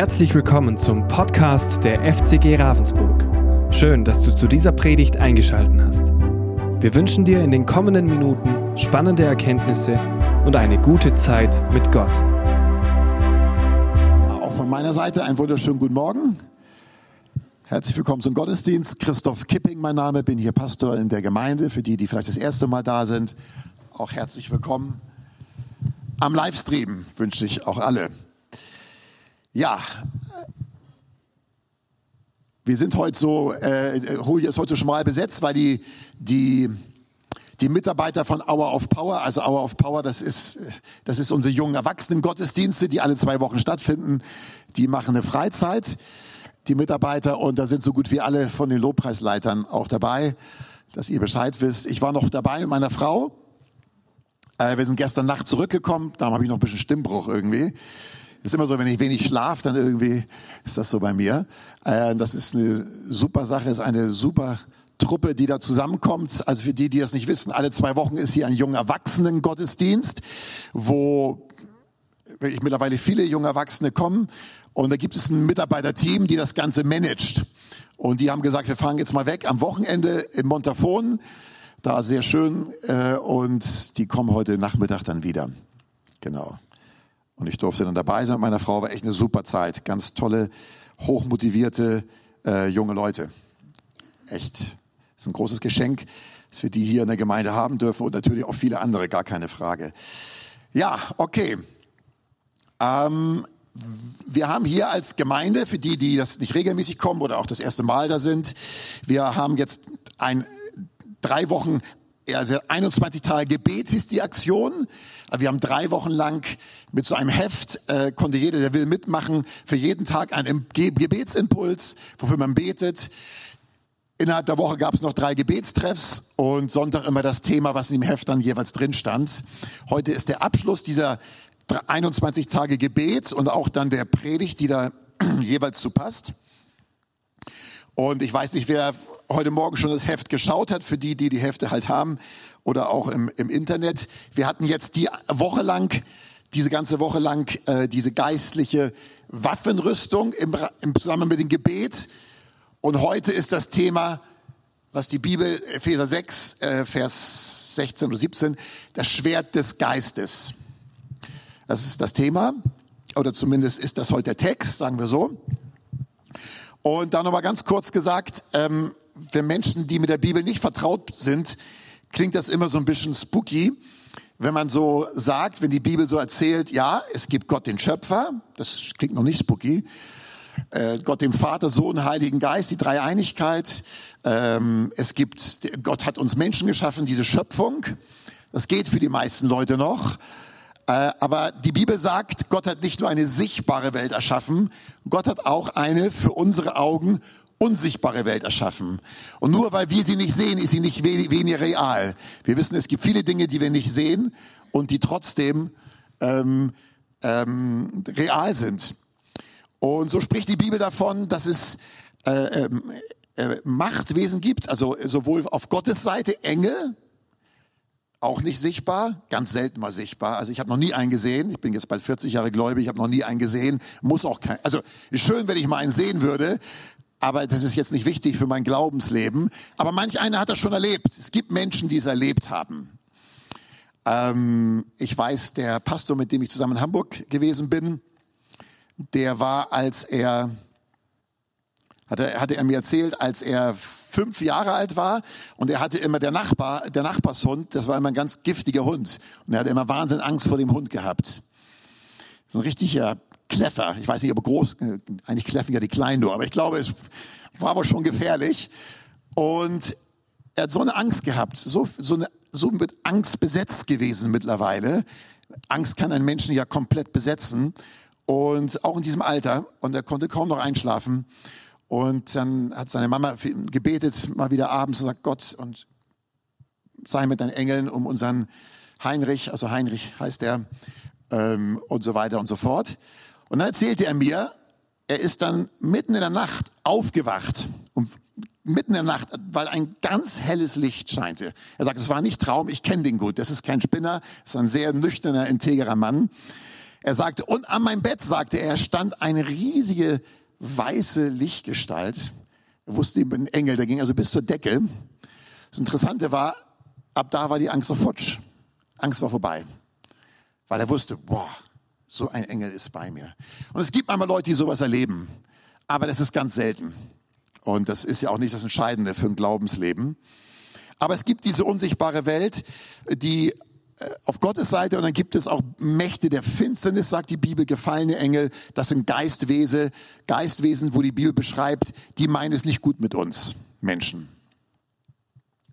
Herzlich willkommen zum Podcast der FCG Ravensburg. Schön, dass du zu dieser Predigt eingeschaltet hast. Wir wünschen dir in den kommenden Minuten spannende Erkenntnisse und eine gute Zeit mit Gott. Auch von meiner Seite einen wunderschönen guten Morgen. Herzlich willkommen zum Gottesdienst. Christoph Kipping, mein Name, bin hier Pastor in der Gemeinde. Für die, die vielleicht das erste Mal da sind, auch herzlich willkommen. Am Livestream wünsche ich auch alle. Ja, wir sind heute so, äh, Holi ist heute schon mal besetzt, weil die, die, die Mitarbeiter von Hour of Power, also Hour of Power, das ist, das ist unsere jungen Erwachsenen-Gottesdienste, die alle zwei Wochen stattfinden. Die machen eine Freizeit, die Mitarbeiter, und da sind so gut wie alle von den Lobpreisleitern auch dabei, dass ihr Bescheid wisst. Ich war noch dabei mit meiner Frau. Äh, wir sind gestern Nacht zurückgekommen, darum habe ich noch ein bisschen Stimmbruch irgendwie. Ist immer so, wenn ich wenig schlafe, dann irgendwie ist das so bei mir. Äh, das ist eine super Sache, ist eine super Truppe, die da zusammenkommt. Also für die, die das nicht wissen, alle zwei Wochen ist hier ein junger Erwachsenen-Gottesdienst, wo ich mittlerweile viele junge Erwachsene kommen. Und da gibt es ein Mitarbeiterteam, die das Ganze managt. Und die haben gesagt, wir fahren jetzt mal weg am Wochenende in Montafon. Da sehr schön. Äh, und die kommen heute Nachmittag dann wieder. Genau. Und ich durfte dann dabei sein. Meiner Frau war echt eine super Zeit. Ganz tolle, hochmotivierte äh, junge Leute. Echt. ist ein großes Geschenk, dass wir die hier in der Gemeinde haben dürfen und natürlich auch viele andere, gar keine Frage. Ja, okay. Ähm, wir haben hier als Gemeinde, für die, die das nicht regelmäßig kommen oder auch das erste Mal da sind, wir haben jetzt ein drei Wochen, also 21 Tage Gebet ist die Aktion. Wir haben drei Wochen lang mit so einem Heft, äh, konnte jeder, der will, mitmachen, für jeden Tag einen Gebetsimpuls, wofür man betet. Innerhalb der Woche gab es noch drei Gebetstreffs und Sonntag immer das Thema, was in dem Heft dann jeweils drin stand. Heute ist der Abschluss dieser 21 Tage Gebet und auch dann der Predigt, die da jeweils zu passt. Und ich weiß nicht, wer heute Morgen schon das Heft geschaut hat, für die, die die Hefte halt haben oder auch im, im Internet. Wir hatten jetzt die Woche lang, diese ganze Woche lang, äh, diese geistliche Waffenrüstung im, im Zusammenhang mit dem Gebet. Und heute ist das Thema, was die Bibel, Epheser 6, äh, Vers 16 oder 17, das Schwert des Geistes. Das ist das Thema, oder zumindest ist das heute der Text, sagen wir so. Und da nochmal ganz kurz gesagt, ähm, für Menschen, die mit der Bibel nicht vertraut sind, klingt das immer so ein bisschen spooky, wenn man so sagt, wenn die Bibel so erzählt, ja, es gibt Gott den Schöpfer, das klingt noch nicht spooky, äh, Gott den Vater, Sohn, Heiligen Geist, die Dreieinigkeit, ähm, es gibt, Gott hat uns Menschen geschaffen, diese Schöpfung, das geht für die meisten Leute noch, aber die Bibel sagt, Gott hat nicht nur eine sichtbare Welt erschaffen, Gott hat auch eine für unsere Augen unsichtbare Welt erschaffen. Und nur weil wir sie nicht sehen, ist sie nicht weniger real. Wir wissen, es gibt viele Dinge, die wir nicht sehen und die trotzdem ähm, ähm, real sind. Und so spricht die Bibel davon, dass es äh, ähm, äh, Machtwesen gibt, also sowohl auf Gottes Seite Engel, auch nicht sichtbar, ganz selten mal sichtbar. Also ich habe noch nie einen gesehen. Ich bin jetzt bald 40 Jahre gläubig, ich habe noch nie einen gesehen. Muss auch kein. Also schön, wenn ich mal einen sehen würde, aber das ist jetzt nicht wichtig für mein Glaubensleben. Aber manch einer hat das schon erlebt. Es gibt Menschen, die es erlebt haben. Ähm, ich weiß, der Pastor, mit dem ich zusammen in Hamburg gewesen bin, der war, als er hatte, hatte er mir erzählt, als er fünf Jahre alt war und er hatte immer der Nachbar, der Nachbarshund, das war immer ein ganz giftiger Hund und er hatte immer Wahnsinn Angst vor dem Hund gehabt. So ein richtiger Kleffer. Ich weiß nicht, ob groß, äh, eigentlich kläffen ja die Kleinen nur, aber ich glaube, es war aber schon gefährlich. Und er hat so eine Angst gehabt, so, so, eine, so mit Angst besetzt gewesen mittlerweile. Angst kann einen Menschen ja komplett besetzen. Und auch in diesem Alter. Und er konnte kaum noch einschlafen. Und dann hat seine Mama gebetet, mal wieder abends und sagt, Gott, und sei mit deinen Engeln um unseren Heinrich, also Heinrich heißt er, ähm, und so weiter und so fort. Und dann erzählte er mir, er ist dann mitten in der Nacht aufgewacht und mitten in der Nacht, weil ein ganz helles Licht scheinte. Er sagt, es war nicht Traum, ich kenne den gut, das ist kein Spinner, das ist ein sehr nüchterner, integrer Mann. Er sagte, und an meinem Bett, sagte er, stand eine riesige weiße Lichtgestalt. Er wusste eben ein Engel, der ging also bis zur Decke. Das Interessante war, ab da war die Angst futsch. Angst war vorbei. Weil er wusste, boah, so ein Engel ist bei mir. Und es gibt manchmal Leute, die sowas erleben. Aber das ist ganz selten. Und das ist ja auch nicht das Entscheidende für ein Glaubensleben. Aber es gibt diese unsichtbare Welt, die auf Gottes Seite und dann gibt es auch Mächte der Finsternis, sagt die Bibel, gefallene Engel. Das sind Geistwesen, Geistwesen, wo die Bibel beschreibt, die meinen es nicht gut mit uns Menschen.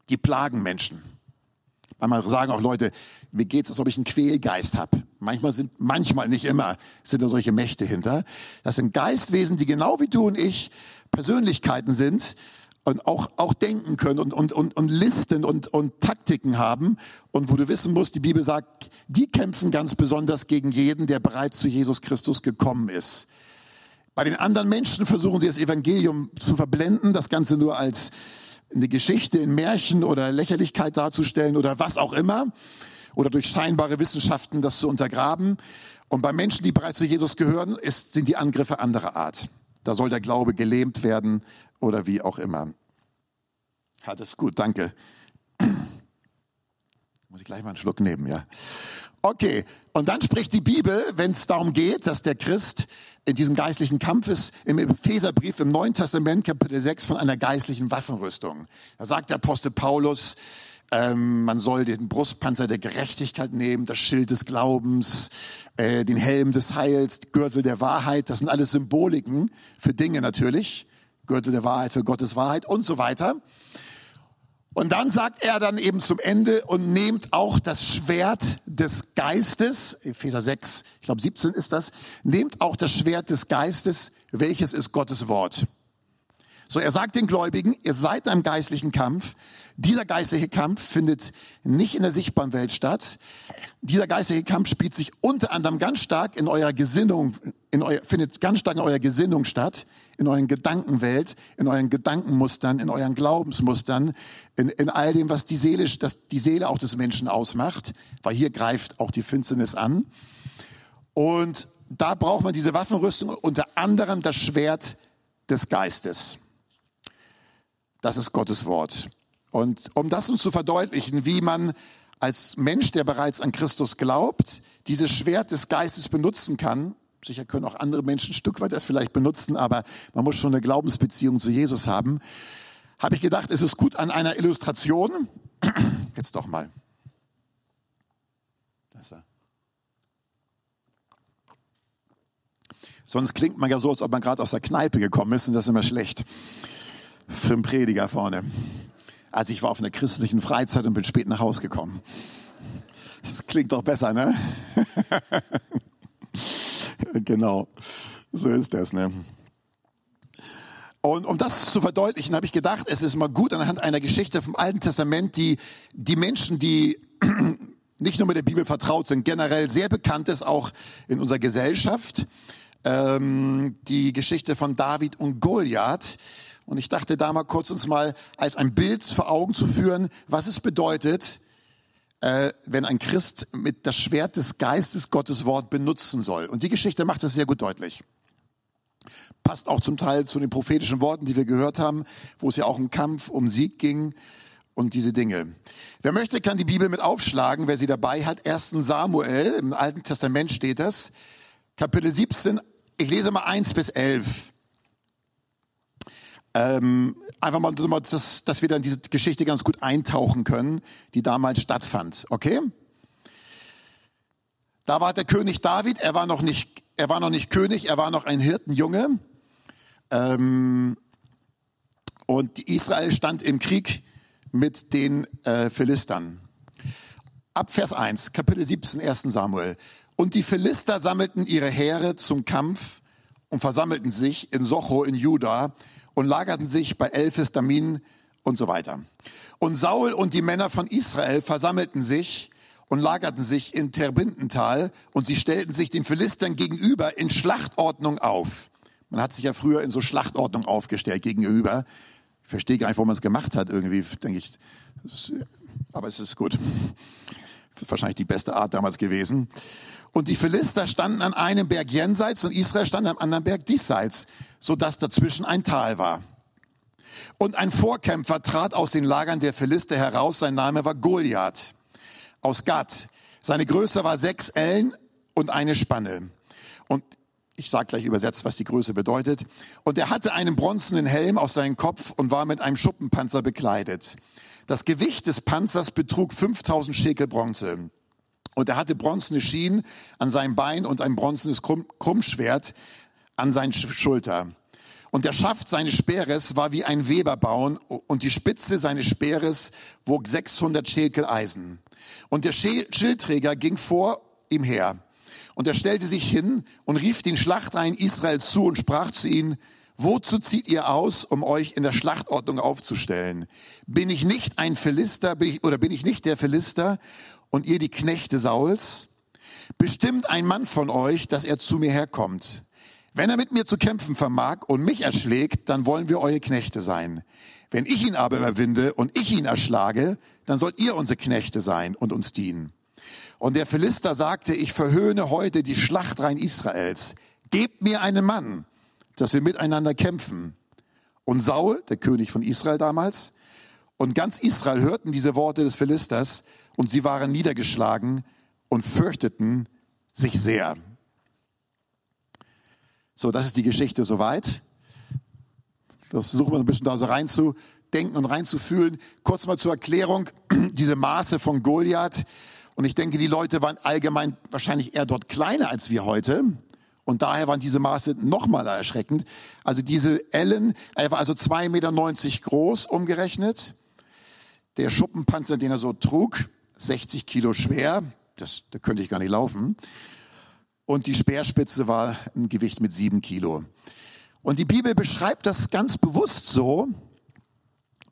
Die plagen Menschen. Manchmal sagen auch Leute, mir geht's, als ob ich einen Quälgeist habe. Manchmal sind, manchmal nicht immer, sind da solche Mächte hinter. Das sind Geistwesen, die genau wie du und ich Persönlichkeiten sind und auch, auch denken können und, und, und, und Listen und, und Taktiken haben. Und wo du wissen musst, die Bibel sagt, die kämpfen ganz besonders gegen jeden, der bereits zu Jesus Christus gekommen ist. Bei den anderen Menschen versuchen sie das Evangelium zu verblenden, das Ganze nur als eine Geschichte in Märchen oder Lächerlichkeit darzustellen oder was auch immer oder durch scheinbare Wissenschaften das zu untergraben. Und bei Menschen, die bereits zu Jesus gehören, ist, sind die Angriffe anderer Art. Da soll der Glaube gelähmt werden oder wie auch immer. Das ist gut, danke. Muss ich gleich mal einen Schluck nehmen, ja. Okay, und dann spricht die Bibel, wenn es darum geht, dass der Christ in diesem geistlichen Kampf ist, im Epheserbrief im Neuen Testament, Kapitel 6, von einer geistlichen Waffenrüstung. Da sagt der Apostel Paulus, ähm, man soll den Brustpanzer der Gerechtigkeit nehmen, das Schild des Glaubens, äh, den Helm des Heils, Gürtel der Wahrheit. Das sind alles Symboliken für Dinge natürlich. Gürtel der Wahrheit für Gottes Wahrheit und so weiter. Und dann sagt er dann eben zum Ende und nehmt auch das Schwert des Geistes, Epheser 6, ich glaube 17 ist das, nehmt auch das Schwert des Geistes, welches ist Gottes Wort. So, er sagt den Gläubigen, ihr seid in einem geistlichen Kampf, dieser geistliche Kampf findet nicht in der sichtbaren Welt statt. Dieser geistliche Kampf spielt sich unter anderem ganz stark in eurer Gesinnung, in euer, findet ganz stark in eurer Gesinnung statt, in euren Gedankenwelt, in euren Gedankenmustern, in euren Glaubensmustern, in, in all dem, was die Seele, das die Seele auch des Menschen ausmacht, weil hier greift auch die Finsternis an. Und da braucht man diese Waffenrüstung, unter anderem das Schwert des Geistes. Das ist Gottes Wort. Und um das uns zu verdeutlichen, wie man als Mensch, der bereits an Christus glaubt, dieses Schwert des Geistes benutzen kann, sicher können auch andere Menschen ein Stück weit das vielleicht benutzen, aber man muss schon eine Glaubensbeziehung zu Jesus haben, habe ich gedacht, es ist gut an einer Illustration. Jetzt doch mal. Sonst klingt man ja so, als ob man gerade aus der Kneipe gekommen ist und das ist immer schlecht. Für einen Prediger vorne. Also ich war auf einer christlichen Freizeit und bin spät nach Hause gekommen. Das klingt doch besser, ne? genau. So ist das, ne? Und um das zu verdeutlichen, habe ich gedacht, es ist mal gut anhand einer Geschichte vom Alten Testament, die die Menschen, die nicht nur mit der Bibel vertraut sind, generell sehr bekannt ist, auch in unserer Gesellschaft, ähm, die Geschichte von David und Goliath. Und ich dachte da mal kurz uns mal als ein Bild vor Augen zu führen, was es bedeutet, äh, wenn ein Christ mit das Schwert des Geistes Gottes Wort benutzen soll. Und die Geschichte macht das sehr gut deutlich. Passt auch zum Teil zu den prophetischen Worten, die wir gehört haben, wo es ja auch um Kampf, um Sieg ging und diese Dinge. Wer möchte, kann die Bibel mit aufschlagen, wer sie dabei hat. 1. Samuel, im Alten Testament steht das. Kapitel 17, ich lese mal 1 bis 11. Ähm, einfach mal, dass, dass wir dann diese Geschichte ganz gut eintauchen können, die damals stattfand. Okay? Da war der König David, er war noch nicht, er war noch nicht König, er war noch ein Hirtenjunge. Ähm, und Israel stand im Krieg mit den äh, Philistern. Ab Vers 1, Kapitel 17, 1. Samuel. Und die Philister sammelten ihre Heere zum Kampf und versammelten sich in Socho in Juda und lagerten sich bei Elphis Damin und so weiter. Und Saul und die Männer von Israel versammelten sich und lagerten sich in Terbintental und sie stellten sich den Philistern gegenüber in Schlachtordnung auf. Man hat sich ja früher in so Schlachtordnung aufgestellt gegenüber. Ich verstehe gar nicht, warum man es gemacht hat irgendwie, denke ich. Aber es ist gut. Wahrscheinlich die beste Art damals gewesen. Und die Philister standen an einem Berg jenseits und Israel stand am anderen Berg diesseits, so dass dazwischen ein Tal war. Und ein Vorkämpfer trat aus den Lagern der Philister heraus. Sein Name war Goliath aus Gad. Seine Größe war sechs Ellen und eine Spanne. Und ich sage gleich übersetzt, was die Größe bedeutet. Und er hatte einen bronzenen Helm auf seinen Kopf und war mit einem Schuppenpanzer bekleidet. Das Gewicht des Panzers betrug 5000 Schekel Bronze. Und er hatte bronzene Schienen an seinem Bein und ein bronzenes Krummschwert an seinen Schulter. Und der Schaft seines Speeres war wie ein Weberbauen und die Spitze seines Speeres wog 600 Schekel Eisen. Und der Schildträger ging vor ihm her. Und er stellte sich hin und rief den Schlachtreihen Israel zu und sprach zu ihnen, wozu zieht ihr aus, um euch in der Schlachtordnung aufzustellen? Bin ich nicht ein Philister, bin ich, oder bin ich nicht der Philister und ihr die Knechte Sauls? Bestimmt ein Mann von euch, dass er zu mir herkommt. Wenn er mit mir zu kämpfen vermag und mich erschlägt, dann wollen wir eure Knechte sein. Wenn ich ihn aber überwinde und ich ihn erschlage, dann sollt ihr unsere Knechte sein und uns dienen. Und der Philister sagte, ich verhöhne heute die Schlachtreihen Israels. Gebt mir einen Mann, dass wir miteinander kämpfen. Und Saul, der König von Israel damals, und ganz Israel hörten diese Worte des Philisters und sie waren niedergeschlagen und fürchteten sich sehr. So, das ist die Geschichte soweit. Das versuchen wir ein bisschen da so reinzudenken und reinzufühlen. Kurz mal zur Erklärung, diese Maße von Goliath. Und ich denke, die Leute waren allgemein wahrscheinlich eher dort kleiner als wir heute. Und daher waren diese Maße nochmal erschreckend. Also diese Ellen, er war also zwei Meter neunzig groß umgerechnet. Der Schuppenpanzer, den er so trug, 60 Kilo schwer. Das, da könnte ich gar nicht laufen. Und die Speerspitze war ein Gewicht mit sieben Kilo. Und die Bibel beschreibt das ganz bewusst so.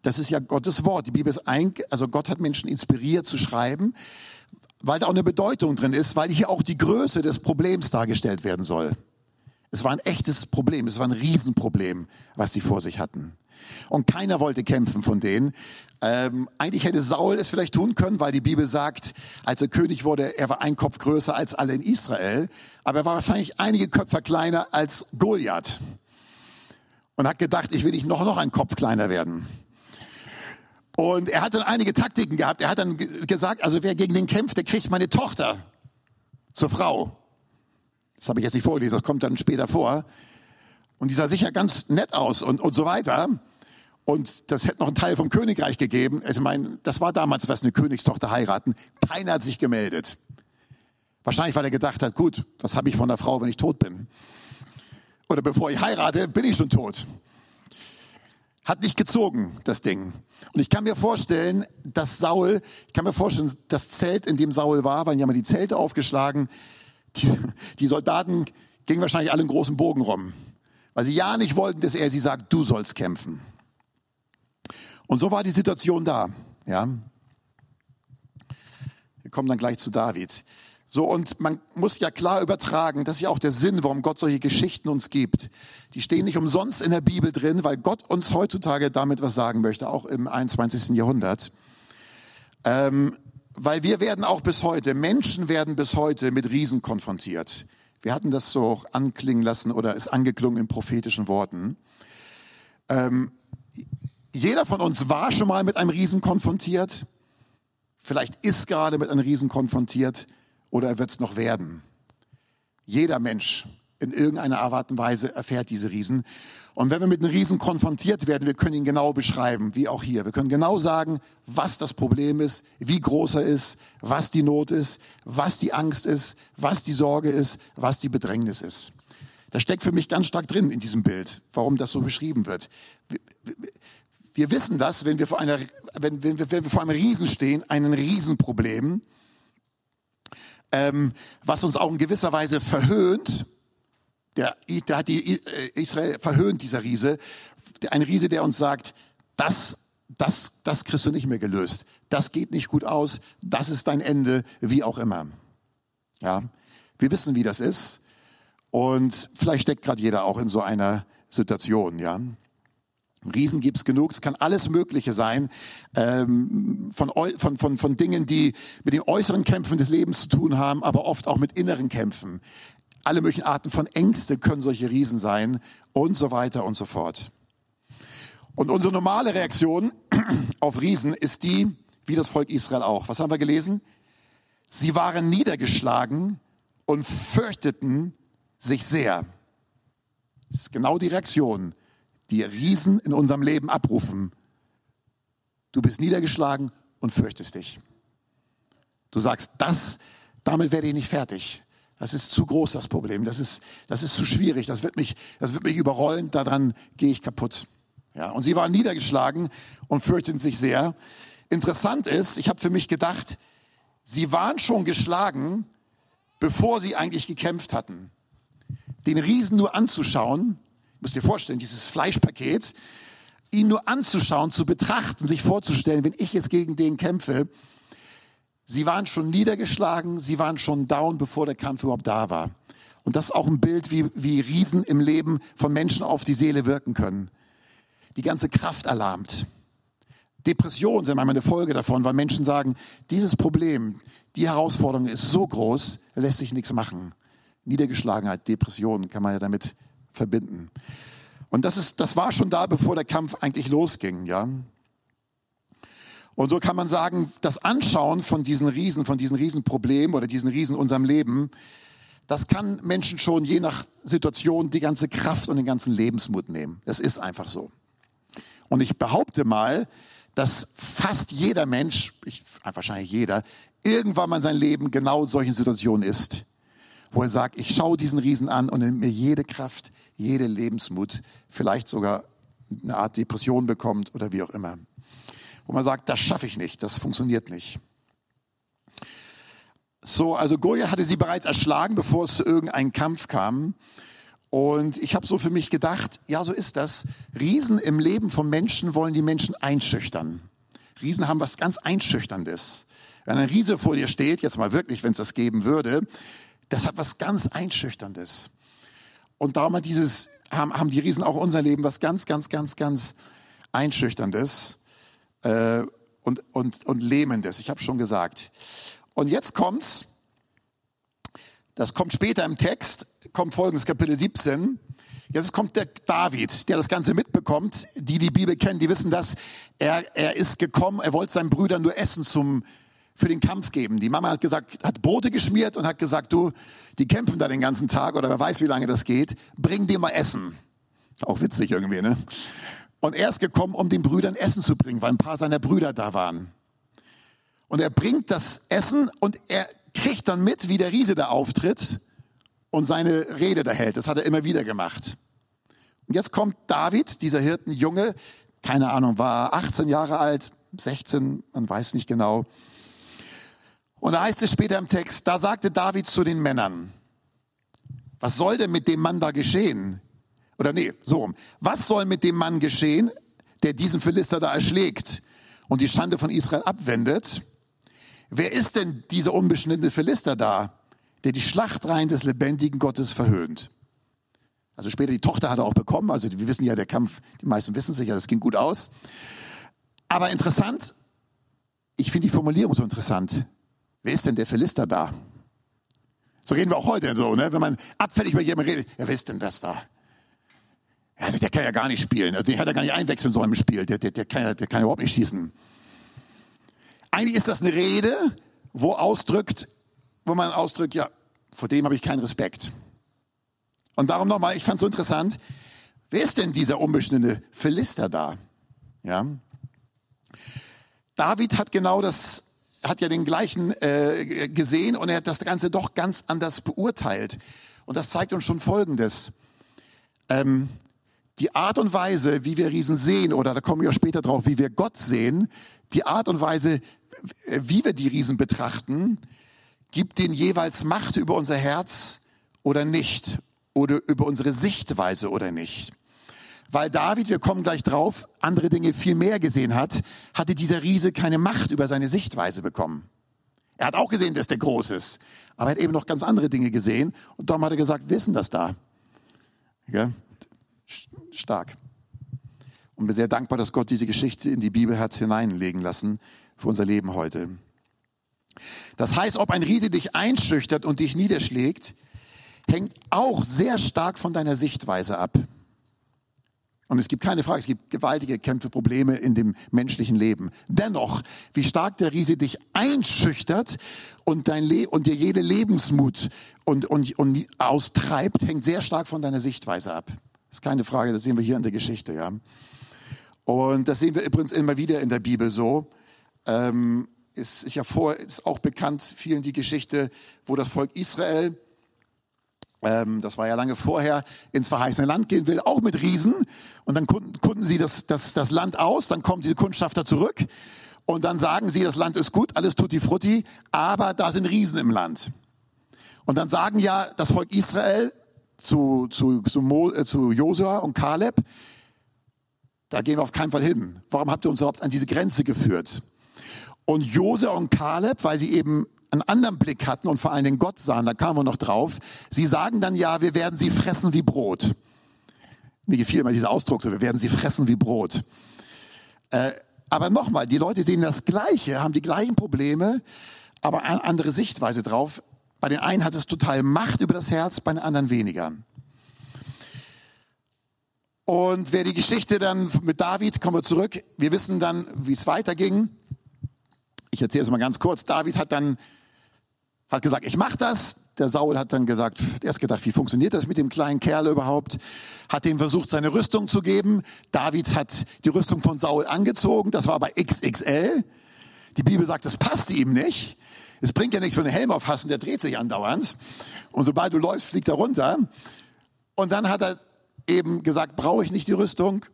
Das ist ja Gottes Wort. Die Bibel ist ein, also Gott hat Menschen inspiriert zu schreiben, weil da auch eine Bedeutung drin ist, weil hier auch die Größe des Problems dargestellt werden soll. Es war ein echtes Problem, es war ein Riesenproblem, was sie vor sich hatten. Und keiner wollte kämpfen von denen. Ähm, eigentlich hätte Saul es vielleicht tun können, weil die Bibel sagt, als er König wurde, er war ein Kopf größer als alle in Israel, aber er war wahrscheinlich einige Köpfe kleiner als Goliath. Und hat gedacht, ich will nicht noch, noch ein Kopf kleiner werden. Und er hat dann einige Taktiken gehabt. Er hat dann gesagt, also wer gegen den kämpft, der kriegt meine Tochter zur Frau. Das habe ich jetzt nicht vorgelesen, das kommt dann später vor. Und die sah sicher ganz nett aus und, und so weiter. Und das hätte noch einen Teil vom Königreich gegeben. Ich meine, das war damals, was eine Königstochter heiraten. Keiner hat sich gemeldet. Wahrscheinlich, weil er gedacht hat, gut, was habe ich von der Frau, wenn ich tot bin? Oder bevor ich heirate, bin ich schon tot. Hat nicht gezogen, das Ding. Und ich kann mir vorstellen, dass Saul, ich kann mir vorstellen, das Zelt, in dem Saul war, weil die haben die Zelte aufgeschlagen. Die, die Soldaten gingen wahrscheinlich alle einen großen Bogen rum. Weil sie ja nicht wollten, dass er sie sagt, du sollst kämpfen. Und so war die Situation da. Ja. Wir kommen dann gleich zu David. So, und man muss ja klar übertragen, das ist ja auch der Sinn, warum Gott solche Geschichten uns gibt. Die stehen nicht umsonst in der Bibel drin, weil Gott uns heutzutage damit was sagen möchte, auch im 21. Jahrhundert. Ähm, weil wir werden auch bis heute, Menschen werden bis heute mit Riesen konfrontiert. Wir hatten das so auch anklingen lassen oder ist angeklungen in prophetischen Worten. Ähm, jeder von uns war schon mal mit einem Riesen konfrontiert. Vielleicht ist gerade mit einem Riesen konfrontiert oder er wird es noch werden. Jeder Mensch in irgendeiner Art und Weise erfährt diese Riesen. Und wenn wir mit einem Riesen konfrontiert werden, wir können ihn genau beschreiben, wie auch hier. Wir können genau sagen, was das Problem ist, wie groß er ist, was die Not ist, was die Angst ist, was die Sorge ist, was die Bedrängnis ist. Das steckt für mich ganz stark drin in diesem Bild, warum das so beschrieben wird. Wir wissen das, wenn wir vor, einer, wenn, wenn, wir, wenn wir vor einem Riesen stehen, einem Riesenproblem, ähm, was uns auch in gewisser Weise verhöhnt. Der, der hat die äh, Israel verhöhnt, dieser Riese. Ein Riese, der uns sagt, das, das, das kriegst du nicht mehr gelöst. Das geht nicht gut aus. Das ist dein Ende, wie auch immer. Ja, wir wissen, wie das ist. Und vielleicht steckt gerade jeder auch in so einer Situation, ja. Riesen gibt's genug. Es kann alles Mögliche sein, ähm, von, von, von, von Dingen, die mit den äußeren Kämpfen des Lebens zu tun haben, aber oft auch mit inneren Kämpfen. Alle möglichen Arten von Ängste können solche Riesen sein und so weiter und so fort. Und unsere normale Reaktion auf Riesen ist die, wie das Volk Israel auch. Was haben wir gelesen? Sie waren niedergeschlagen und fürchteten sich sehr. Das ist genau die Reaktion, die Riesen in unserem Leben abrufen. Du bist niedergeschlagen und fürchtest dich. Du sagst, das, damit werde ich nicht fertig. Das ist zu groß, das Problem. Das ist, das ist zu schwierig. Das wird mich, das wird mich überrollen. Daran gehe ich kaputt. Ja, und sie waren niedergeschlagen und fürchteten sich sehr. Interessant ist, ich habe für mich gedacht, sie waren schon geschlagen, bevor sie eigentlich gekämpft hatten. Den Riesen nur anzuschauen, müsst ihr vorstellen, dieses Fleischpaket, ihn nur anzuschauen, zu betrachten, sich vorzustellen, wenn ich jetzt gegen den kämpfe, sie waren schon niedergeschlagen, sie waren schon down, bevor der Kampf überhaupt da war. Und das ist auch ein Bild, wie, wie Riesen im Leben von Menschen auf die Seele wirken können. Die ganze Kraft erlahmt. Depressionen sind einmal eine Folge davon, weil Menschen sagen, dieses Problem, die Herausforderung ist so groß, lässt sich nichts machen. Niedergeschlagenheit, Depressionen kann man ja damit verbinden. Und das ist, das war schon da, bevor der Kampf eigentlich losging, ja. Und so kann man sagen, das Anschauen von diesen Riesen, von diesen Riesenproblemen oder diesen Riesen in unserem Leben, das kann Menschen schon je nach Situation die ganze Kraft und den ganzen Lebensmut nehmen. Das ist einfach so. Und ich behaupte mal, dass fast jeder Mensch, ich, wahrscheinlich jeder, irgendwann mal in seinem Leben genau in solchen Situationen ist, wo er sagt, ich schaue diesen Riesen an und nimmt mir jede Kraft, jede Lebensmut, vielleicht sogar eine Art Depression bekommt oder wie auch immer. Wo man sagt, das schaffe ich nicht, das funktioniert nicht. So, also Goya hatte sie bereits erschlagen, bevor es zu irgendeinem Kampf kam. Und ich habe so für mich gedacht, ja, so ist das. Riesen im Leben von Menschen wollen die Menschen einschüchtern. Riesen haben was ganz Einschüchterndes. Wenn ein Riese vor dir steht, jetzt mal wirklich, wenn es das geben würde, das hat was ganz Einschüchterndes. Und darum hat dieses, haben, haben die Riesen auch unser Leben was ganz, ganz, ganz, ganz Einschüchterndes äh, und, und, und Lähmendes. Ich habe schon gesagt. Und jetzt kommt's. Das kommt später im Text, kommt folgendes Kapitel 17. Jetzt kommt der David, der das Ganze mitbekommt. Die die Bibel kennen, die wissen das. Er, er ist gekommen, er wollte seinen Brüdern nur Essen zum, für den Kampf geben. Die Mama hat gesagt, hat Brote geschmiert und hat gesagt, du, die kämpfen da den ganzen Tag oder wer weiß, wie lange das geht. Bring dir mal Essen. Auch witzig irgendwie, ne? Und er ist gekommen, um den Brüdern Essen zu bringen, weil ein paar seiner Brüder da waren. Und er bringt das Essen und er kriegt dann mit, wie der Riese da auftritt und seine Rede da hält. Das hat er immer wieder gemacht. Und jetzt kommt David, dieser Hirtenjunge, keine Ahnung, war 18 Jahre alt, 16, man weiß nicht genau. Und da heißt es später im Text, da sagte David zu den Männern, was soll denn mit dem Mann da geschehen? Oder nee, so rum. Was soll mit dem Mann geschehen, der diesen Philister da erschlägt und die Schande von Israel abwendet? Wer ist denn dieser unbeschnittene Philister da, der die Schlachtreihen des lebendigen Gottes verhöhnt? Also später die Tochter hat er auch bekommen. Also wir wissen ja, der Kampf, die meisten wissen sicher, das ging gut aus. Aber interessant, ich finde die Formulierung so interessant. Wer ist denn der Philister da? So reden wir auch heute so, ne? Wenn man abfällig über jemanden redet, ja, wer ist denn das da? Ja, der kann ja gar nicht spielen. Den hat er gar nicht einwechseln sollen im Spiel. Der, der, der, kann ja, der kann ja überhaupt nicht schießen. Eigentlich ist das eine Rede, wo ausdrückt, wo man ausdrückt, ja, vor dem habe ich keinen Respekt. Und darum nochmal, ich fand es so interessant, wer ist denn dieser unbeschnittene Philister da? Ja. David hat genau das, hat ja den gleichen äh, gesehen und er hat das Ganze doch ganz anders beurteilt. Und das zeigt uns schon Folgendes. Ähm, die Art und Weise, wie wir Riesen sehen, oder da kommen wir später drauf, wie wir Gott sehen, die Art und Weise, wie wir die Riesen betrachten, gibt denen jeweils Macht über unser Herz oder nicht, oder über unsere Sichtweise oder nicht. Weil David, wir kommen gleich drauf, andere Dinge viel mehr gesehen hat, hatte dieser Riese keine Macht über seine Sichtweise bekommen. Er hat auch gesehen, dass der groß ist, aber er hat eben noch ganz andere Dinge gesehen und darum hat er gesagt, wissen das da. Ja? Stark. Und bin sehr dankbar, dass Gott diese Geschichte in die Bibel hat hineinlegen lassen für unser Leben heute. Das heißt, ob ein Riese dich einschüchtert und dich niederschlägt, hängt auch sehr stark von deiner Sichtweise ab. Und es gibt keine Frage, es gibt gewaltige Kämpfe, Probleme in dem menschlichen Leben. Dennoch, wie stark der Riese dich einschüchtert und, dein Le und dir jede Lebensmut und, und, und austreibt, hängt sehr stark von deiner Sichtweise ab. Das ist keine Frage, das sehen wir hier in der Geschichte, ja. Und das sehen wir übrigens immer wieder in der Bibel so. Ähm, es ist ja vor, ist auch bekannt vielen die Geschichte, wo das Volk Israel ähm, das war ja lange vorher, ins verheißene Land gehen will, auch mit Riesen. Und dann kunden, kunden sie das, das, das Land aus, dann kommen diese Kundschafter zurück und dann sagen sie, das Land ist gut, alles tutti frutti, aber da sind Riesen im Land. Und dann sagen ja das Volk Israel zu, zu, zu, Mo, äh, zu Josua und Kaleb, da gehen wir auf keinen Fall hin. Warum habt ihr uns überhaupt an diese Grenze geführt? Und Josua und Kaleb, weil sie eben einen anderen Blick hatten und vor allen Dingen Gott sahen, da kamen wir noch drauf, sie sagen dann ja, wir werden sie fressen wie Brot. Mir gefiel immer dieser Ausdruck, so, wir werden sie fressen wie Brot. Äh, aber nochmal, die Leute sehen das Gleiche, haben die gleichen Probleme, aber eine andere Sichtweise drauf. Bei den einen hat es total Macht über das Herz, bei den anderen weniger. Und wer die Geschichte dann mit David, kommen wir zurück, wir wissen dann, wie es weiterging. Ich erzähle es mal ganz kurz. David hat dann hat gesagt, ich mach das. Der Saul hat dann gesagt, erst gedacht, wie funktioniert das mit dem kleinen Kerl überhaupt? Hat ihm versucht, seine Rüstung zu geben. David hat die Rüstung von Saul angezogen. Das war aber XXL. Die Bibel sagt, das passte ihm nicht. Es bringt ja nichts, wenn du einen Helm auf hast und der dreht sich andauernd. Und sobald du läufst, fliegt er runter. Und dann hat er eben gesagt, brauche ich nicht die Rüstung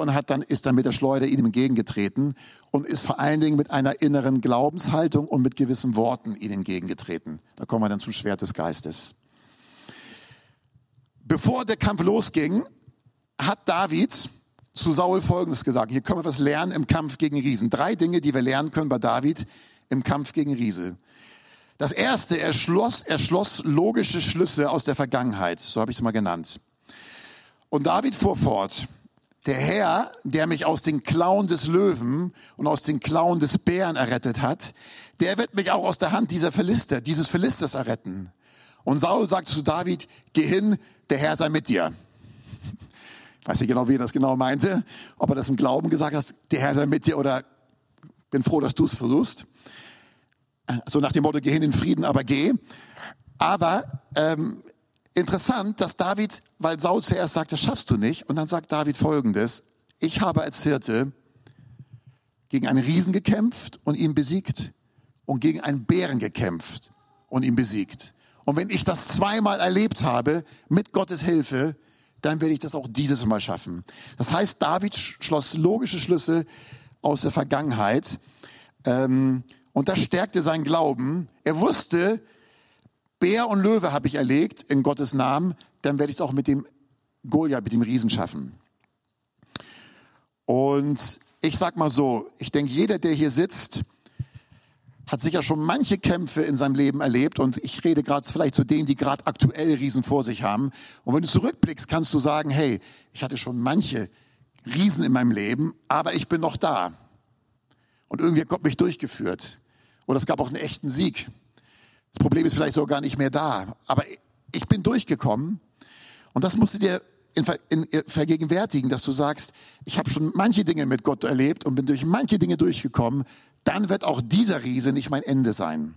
und hat dann, ist dann mit der Schleuder ihm entgegengetreten und ist vor allen Dingen mit einer inneren Glaubenshaltung und mit gewissen Worten ihnen entgegengetreten. Da kommen wir dann zum Schwert des Geistes. Bevor der Kampf losging, hat David zu Saul Folgendes gesagt. Hier können wir was lernen im Kampf gegen Riesen. Drei Dinge, die wir lernen können bei David im Kampf gegen Riese. Das erste, er schloss, er schloss logische Schlüsse aus der Vergangenheit. So habe ich es mal genannt. Und David fuhr fort der Herr, der mich aus den Klauen des Löwen und aus den Klauen des Bären errettet hat, der wird mich auch aus der Hand dieser Philister, dieses Philisters erretten. Und Saul sagte zu David, geh hin, der Herr sei mit dir. Ich weiß nicht genau, wie er das genau meinte, ob er das im Glauben gesagt hat, der Herr sei mit dir oder bin froh, dass du es versuchst. So nach dem Motto, geh hin in Frieden, aber geh. Aber ähm, interessant, dass David, weil Saul zuerst sagt, das schaffst du nicht, und dann sagt David folgendes, ich habe als Hirte gegen einen Riesen gekämpft und ihn besiegt und gegen einen Bären gekämpft und ihn besiegt. Und wenn ich das zweimal erlebt habe, mit Gottes Hilfe, dann werde ich das auch dieses Mal schaffen. Das heißt, David schloss logische Schlüsse aus der Vergangenheit ähm, und das stärkte seinen Glauben. Er wusste, Bär und Löwe habe ich erlegt in Gottes Namen, dann werde ich es auch mit dem Goliath, mit dem Riesen schaffen. Und ich sag mal so, ich denke, jeder, der hier sitzt, hat sicher schon manche Kämpfe in seinem Leben erlebt und ich rede gerade vielleicht zu denen, die gerade aktuell Riesen vor sich haben. Und wenn du zurückblickst, kannst du sagen, hey, ich hatte schon manche Riesen in meinem Leben, aber ich bin noch da. Und irgendwie hat Gott mich durchgeführt. Oder es gab auch einen echten Sieg. Das Problem ist vielleicht sogar nicht mehr da. Aber ich bin durchgekommen und das musst du dir in, in, in vergegenwärtigen, dass du sagst, ich habe schon manche Dinge mit Gott erlebt und bin durch manche Dinge durchgekommen. Dann wird auch dieser Riese nicht mein Ende sein.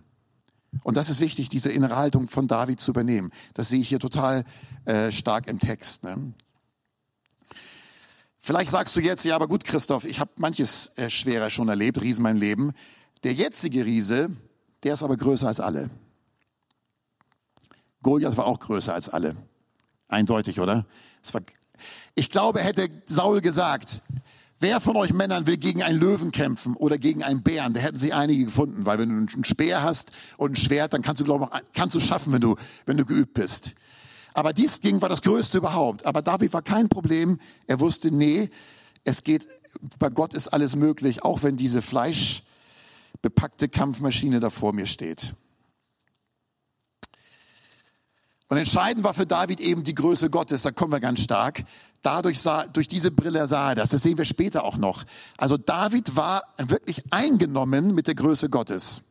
Und das ist wichtig, diese innere Haltung von David zu übernehmen. Das sehe ich hier total äh, stark im Text. Ne? Vielleicht sagst du jetzt, ja, aber gut, Christoph, ich habe manches äh, schwerer schon erlebt, Riesen in meinem Leben. Der jetzige Riese, der ist aber größer als alle. Goliath war auch größer als alle. Eindeutig, oder? Ich glaube, hätte Saul gesagt, wer von euch Männern will gegen einen Löwen kämpfen oder gegen einen Bären, da hätten sie einige gefunden, weil wenn du einen Speer hast und ein Schwert, dann kannst du, glaube ich, kannst du schaffen, wenn du, wenn du geübt bist. Aber dies ging war das Größte überhaupt. Aber David war kein Problem. Er wusste, nee, es geht, bei Gott ist alles möglich, auch wenn diese fleischbepackte Kampfmaschine da vor mir steht. Und entscheidend war für David eben die Größe Gottes, da kommen wir ganz stark. dadurch sah, durch diese Brille sah er das. Das sehen wir später auch noch. Also David war wirklich eingenommen mit der Größe Gottes.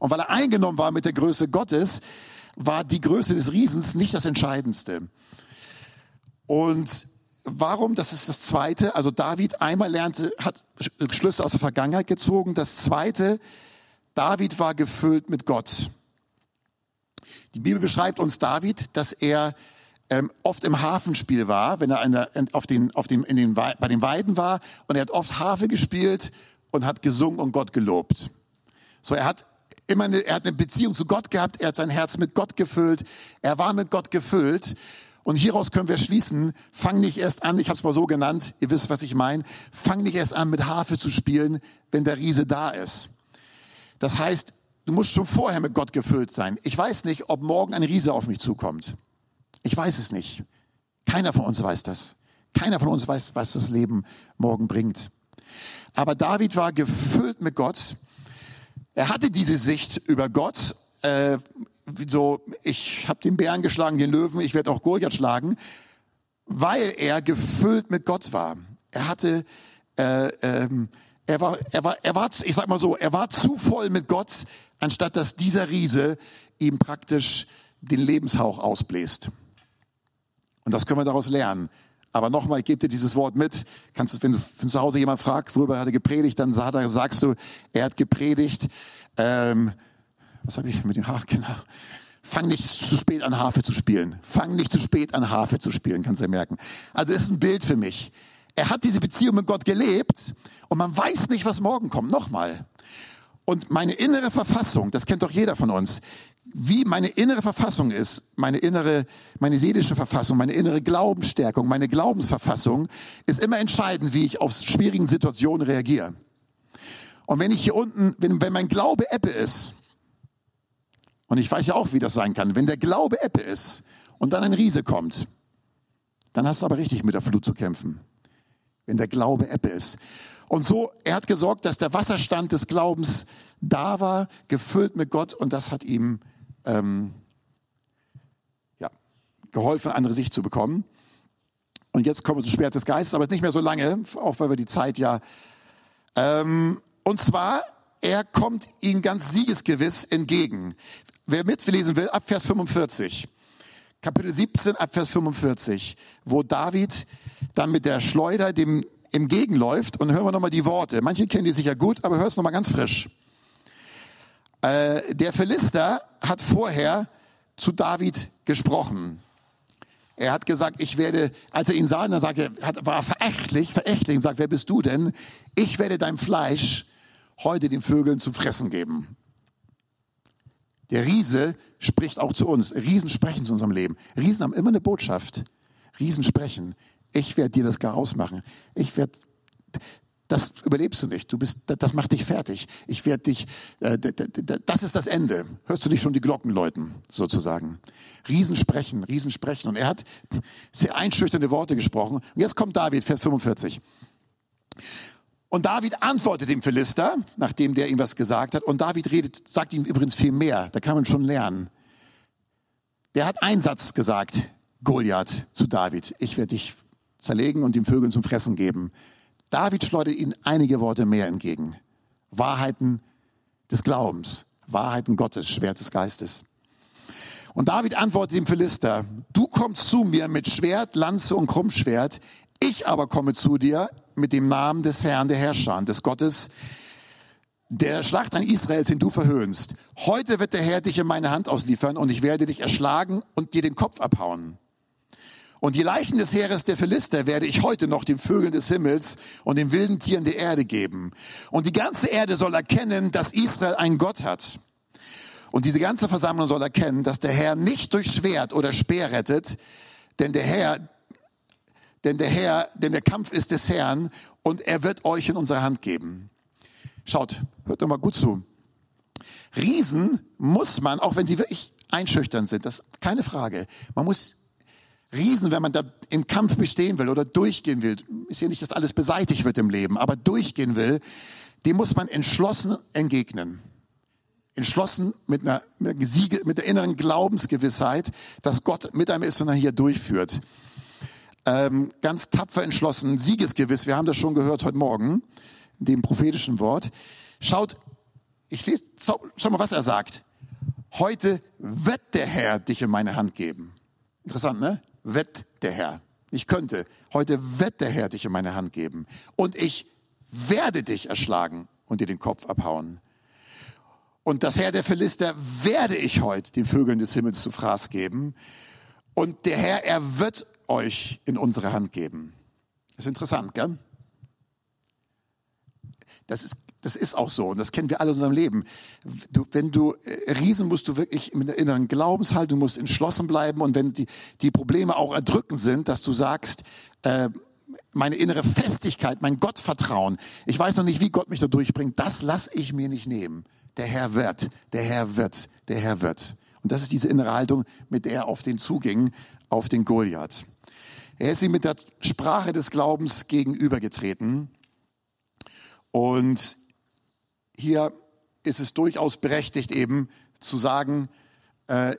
Und weil er eingenommen war mit der Größe Gottes, war die Größe des Riesens nicht das Entscheidendste. Und warum? Das ist das Zweite. Also David einmal lernte, hat Schlüsse aus der Vergangenheit gezogen. Das Zweite, David war gefüllt mit Gott. Die Bibel beschreibt uns David, dass er ähm, oft im Hafenspiel war, wenn er der, auf den, auf dem, in den, bei den Weiden war und er hat oft Harfe gespielt und hat gesungen und Gott gelobt. So, er hat immer eine, er hat eine Beziehung zu Gott gehabt, er hat sein Herz mit Gott gefüllt, er war mit Gott gefüllt. Und hieraus können wir schließen, fang nicht erst an, ich habe es mal so genannt, ihr wisst, was ich meine, fang nicht erst an, mit Harfe zu spielen, wenn der Riese da ist. Das heißt, du musst schon vorher mit Gott gefüllt sein. Ich weiß nicht, ob morgen ein Riese auf mich zukommt. Ich weiß es nicht. Keiner von uns weiß das. Keiner von uns weiß, was das Leben morgen bringt. Aber David war gefüllt mit Gott. Er hatte diese Sicht über Gott. Äh, so, ich habe den Bären geschlagen, den Löwen, ich werde auch Goliath schlagen, weil er gefüllt mit Gott war. Er hatte, äh, ähm, er war, er war, er war, ich sag mal so, er war zu voll mit Gott, anstatt dass dieser Riese ihm praktisch den Lebenshauch ausbläst. Und das können wir daraus lernen. Aber nochmal, ich gebe dir dieses Wort mit. Kannst du, wenn du wenn zu Hause jemand fragt, worüber hat er gepredigt, dann sagst du, er hat gepredigt. Ähm, was habe ich mit dem Haar? Genau. Fang nicht zu spät an Harfe zu spielen. Fang nicht zu spät an Harfe zu spielen, kannst du ja merken. Also ist ein Bild für mich. Er hat diese Beziehung mit Gott gelebt und man weiß nicht, was morgen kommt. Nochmal. Und meine innere Verfassung, das kennt doch jeder von uns, wie meine innere Verfassung ist, meine innere, meine seelische Verfassung, meine innere Glaubensstärkung, meine Glaubensverfassung, ist immer entscheidend, wie ich auf schwierigen Situationen reagiere. Und wenn ich hier unten, wenn, wenn mein Glaube Ebbe ist, und ich weiß ja auch, wie das sein kann, wenn der Glaube Ebbe ist und dann ein Riese kommt, dann hast du aber richtig mit der Flut zu kämpfen. Wenn der Glaube Ebbe ist. Und so, er hat gesorgt, dass der Wasserstand des Glaubens da war, gefüllt mit Gott und das hat ihm ähm, ja, geholfen, andere Sicht zu bekommen. Und jetzt wir zum Schwert des Geistes, aber es ist nicht mehr so lange, auch weil wir die Zeit ja. Ähm, und zwar, er kommt ihnen ganz siegesgewiss entgegen. Wer mitlesen will, ab Vers 45. Kapitel 17, ab Vers 45, wo David dann mit der Schleuder dem entgegenläuft. Und hören wir nochmal die Worte. Manche kennen die sicher gut, aber hör es nochmal ganz frisch. Äh, der Philister hat vorher zu David gesprochen. Er hat gesagt, ich werde, als er ihn sah, dann sagte er, war verächtlich, verächtlich und sagt, wer bist du denn? Ich werde dein Fleisch heute den Vögeln zu fressen geben. Der Riese spricht auch zu uns. Riesen sprechen zu unserem Leben. Riesen haben immer eine Botschaft. Riesen sprechen. Ich werde dir das gar ausmachen. Ich werde das überlebst du nicht. Du bist, das macht dich fertig. Ich werde dich, äh, das ist das Ende. Hörst du dich schon die Glocken läuten, sozusagen. Riesen sprechen, Riesen sprechen. Und er hat sehr einschüchternde Worte gesprochen. Und jetzt kommt David, Vers 45. Und David antwortet dem Philister, nachdem der ihm was gesagt hat. Und David redet, sagt ihm übrigens viel mehr. Da kann man schon lernen. Der hat einen Satz gesagt, Goliath, zu David. Ich werde dich zerlegen und den Vögeln zum Fressen geben. David schleudert ihnen einige Worte mehr entgegen. Wahrheiten des Glaubens, Wahrheiten Gottes, Schwert des Geistes. Und David antwortet dem Philister, du kommst zu mir mit Schwert, Lanze und Krummschwert, ich aber komme zu dir mit dem Namen des Herrn, der Herrscher, des Gottes, der Schlacht an Israels, den du verhöhnst. Heute wird der Herr dich in meine Hand ausliefern und ich werde dich erschlagen und dir den Kopf abhauen. Und die Leichen des Heeres der Philister werde ich heute noch den Vögeln des Himmels und den wilden Tieren der Erde geben. Und die ganze Erde soll erkennen, dass Israel einen Gott hat. Und diese ganze Versammlung soll erkennen, dass der Herr nicht durch Schwert oder Speer rettet, denn der Herr, denn der Herr, denn der Kampf ist des Herrn und er wird euch in unsere Hand geben. Schaut, hört doch mal gut zu. Riesen muss man, auch wenn sie wirklich einschüchtern sind, das keine Frage. Man muss Riesen, wenn man da im Kampf bestehen will oder durchgehen will, ist ja nicht, dass alles beseitigt wird im Leben, aber durchgehen will, dem muss man entschlossen entgegnen. Entschlossen mit einer, mit einer, Siege, mit der inneren Glaubensgewissheit, dass Gott mit einem ist und er hier durchführt. Ähm, ganz tapfer entschlossen, siegesgewiss. Wir haben das schon gehört heute Morgen, dem prophetischen Wort. Schaut, ich lese, schau mal, was er sagt. Heute wird der Herr dich in meine Hand geben. Interessant, ne? Wird der Herr. Ich könnte. Heute wird der Herr dich in meine Hand geben. Und ich werde dich erschlagen und dir den Kopf abhauen. Und das Herr der Philister werde ich heute den Vögeln des Himmels zu Fraß geben. Und der Herr, er wird euch in unsere Hand geben. Das ist interessant, gell? Das ist, das ist auch so und das kennen wir alle in unserem Leben. Du, wenn du äh, Riesen musst du wirklich mit einer inneren Glaubenshaltung, musst entschlossen bleiben und wenn die, die Probleme auch erdrückend sind, dass du sagst, äh, meine innere Festigkeit, mein Gottvertrauen, ich weiß noch nicht, wie Gott mich da durchbringt, das lass ich mir nicht nehmen. Der Herr wird, der Herr wird, der Herr wird. Und das ist diese innere Haltung, mit der er auf den zuging, auf den Goliath. Er ist ihm mit der Sprache des Glaubens gegenübergetreten. Und hier ist es durchaus berechtigt eben zu sagen, äh,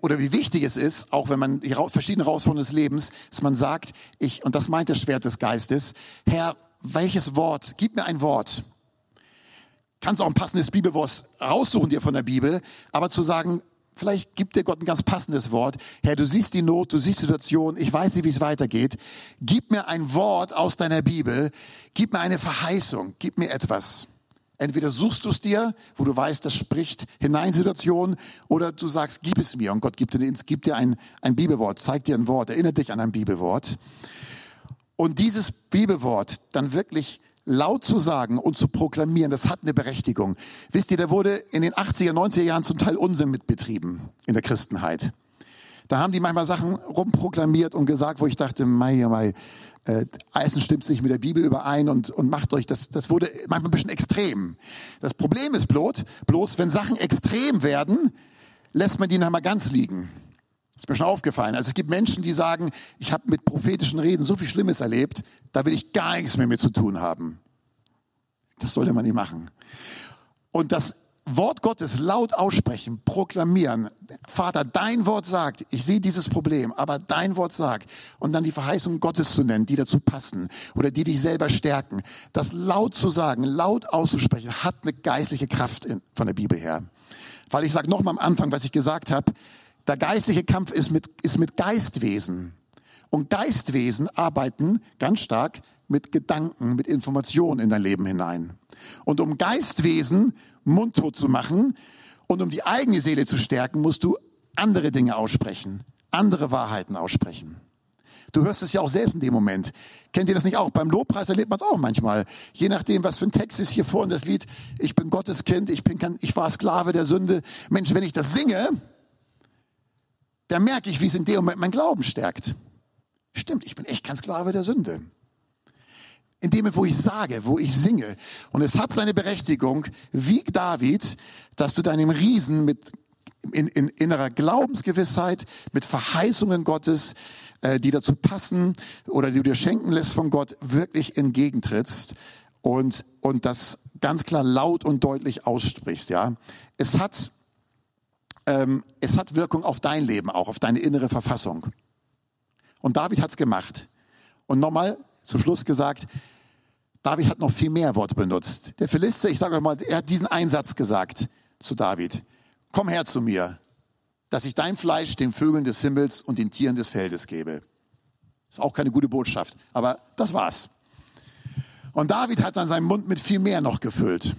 oder wie wichtig es ist, auch wenn man die verschiedenen Herausforderungen des Lebens, dass man sagt, ich, und das meint das Schwert des Geistes, Herr, welches Wort, gib mir ein Wort. Kannst auch ein passendes Bibelwort raussuchen dir von der Bibel, aber zu sagen, vielleicht gibt dir Gott ein ganz passendes Wort. Herr, du siehst die Not, du siehst die Situation, ich weiß nicht, wie es weitergeht. Gib mir ein Wort aus deiner Bibel, gib mir eine Verheißung, gib mir etwas. Entweder suchst du es dir, wo du weißt, das spricht hinein Situation, oder du sagst, gib es mir und Gott gibt dir, gibt dir ein, ein Bibelwort, zeigt dir ein Wort, erinnert dich an ein Bibelwort. Und dieses Bibelwort dann wirklich laut zu sagen und zu proklamieren, das hat eine Berechtigung. Wisst ihr, da wurde in den 80er, 90er Jahren zum Teil Unsinn mitbetrieben in der Christenheit. Da haben die manchmal Sachen rumproklamiert und gesagt, wo ich dachte, mei, mei, äh, Eisen stimmt nicht mit der Bibel überein und, und macht euch, das, das wurde manchmal ein bisschen extrem. Das Problem ist bloß, bloß, wenn Sachen extrem werden, lässt man die dann mal ganz liegen. Ist mir schon aufgefallen. Also es gibt Menschen, die sagen, ich habe mit prophetischen Reden so viel Schlimmes erlebt, da will ich gar nichts mehr mit zu tun haben. Das sollte man nicht machen. Und das Wort Gottes laut aussprechen, proklamieren. Vater, dein Wort sagt, ich sehe dieses Problem, aber dein Wort sagt. Und dann die Verheißung Gottes zu nennen, die dazu passen oder die dich selber stärken. Das laut zu sagen, laut auszusprechen, hat eine geistliche Kraft in, von der Bibel her. Weil ich sage nochmal am Anfang, was ich gesagt habe, der geistliche Kampf ist mit, ist mit Geistwesen. Und Geistwesen arbeiten ganz stark mit Gedanken, mit Informationen in dein Leben hinein. Und um Geistwesen mundtot zu machen und um die eigene Seele zu stärken, musst du andere Dinge aussprechen, andere Wahrheiten aussprechen. Du hörst es ja auch selbst in dem Moment. Kennt ihr das nicht auch? Beim Lobpreis erlebt man es auch manchmal. Je nachdem, was für ein Text ist hier vorne das Lied. Ich bin Gottes Kind, ich bin, ich war Sklave der Sünde. Mensch, wenn ich das singe, da merke ich, wie es in dem Moment mein Glauben stärkt. Stimmt, ich bin echt kein Sklave der Sünde. In dem Moment, wo ich sage, wo ich singe. Und es hat seine Berechtigung, wie David, dass du deinem Riesen mit in, in innerer Glaubensgewissheit, mit Verheißungen Gottes, äh, die dazu passen oder die du dir schenken lässt von Gott, wirklich entgegentrittst und, und das ganz klar laut und deutlich aussprichst. Ja, Es hat ähm, es hat Wirkung auf dein Leben auch, auf deine innere Verfassung. Und David hat's gemacht. Und nochmal zum Schluss gesagt, David hat noch viel mehr Worte benutzt. Der Philister, ich sage euch mal, er hat diesen Einsatz gesagt zu David. Komm her zu mir, dass ich dein Fleisch den Vögeln des Himmels und den Tieren des Feldes gebe. Ist auch keine gute Botschaft, aber das war's. Und David hat dann seinen Mund mit viel mehr noch gefüllt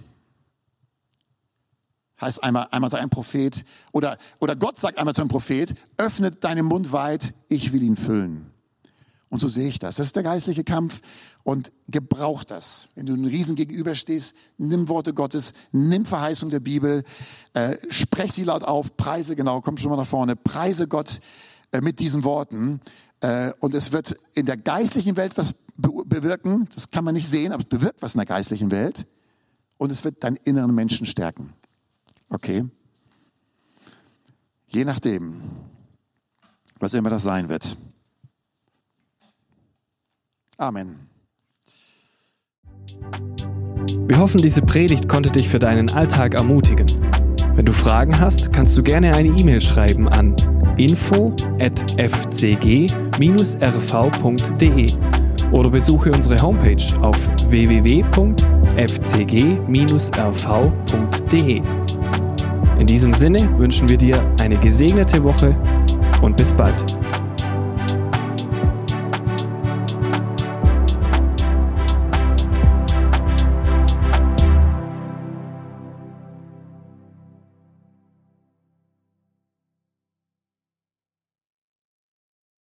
heißt einmal, einmal sei ein Prophet oder, oder Gott sagt einmal zu einem Prophet, öffnet deinen Mund weit, ich will ihn füllen. Und so sehe ich das. Das ist der geistliche Kampf und gebrauch das. Wenn du einem Riesen gegenüberstehst, nimm Worte Gottes, nimm Verheißung der Bibel, äh, sprech sie laut auf, preise, genau, komm schon mal nach vorne, preise Gott äh, mit diesen Worten. Äh, und es wird in der geistlichen Welt was be bewirken, das kann man nicht sehen, aber es bewirkt was in der geistlichen Welt. Und es wird deinen inneren Menschen stärken. Okay? Je nachdem, was immer das sein wird. Amen. Wir hoffen, diese Predigt konnte dich für deinen Alltag ermutigen. Wenn du Fragen hast, kannst du gerne eine E-Mail schreiben an info at fcg-rv.de oder besuche unsere Homepage auf www.fcg-rv.de. In diesem Sinne wünschen wir dir eine gesegnete Woche und bis bald.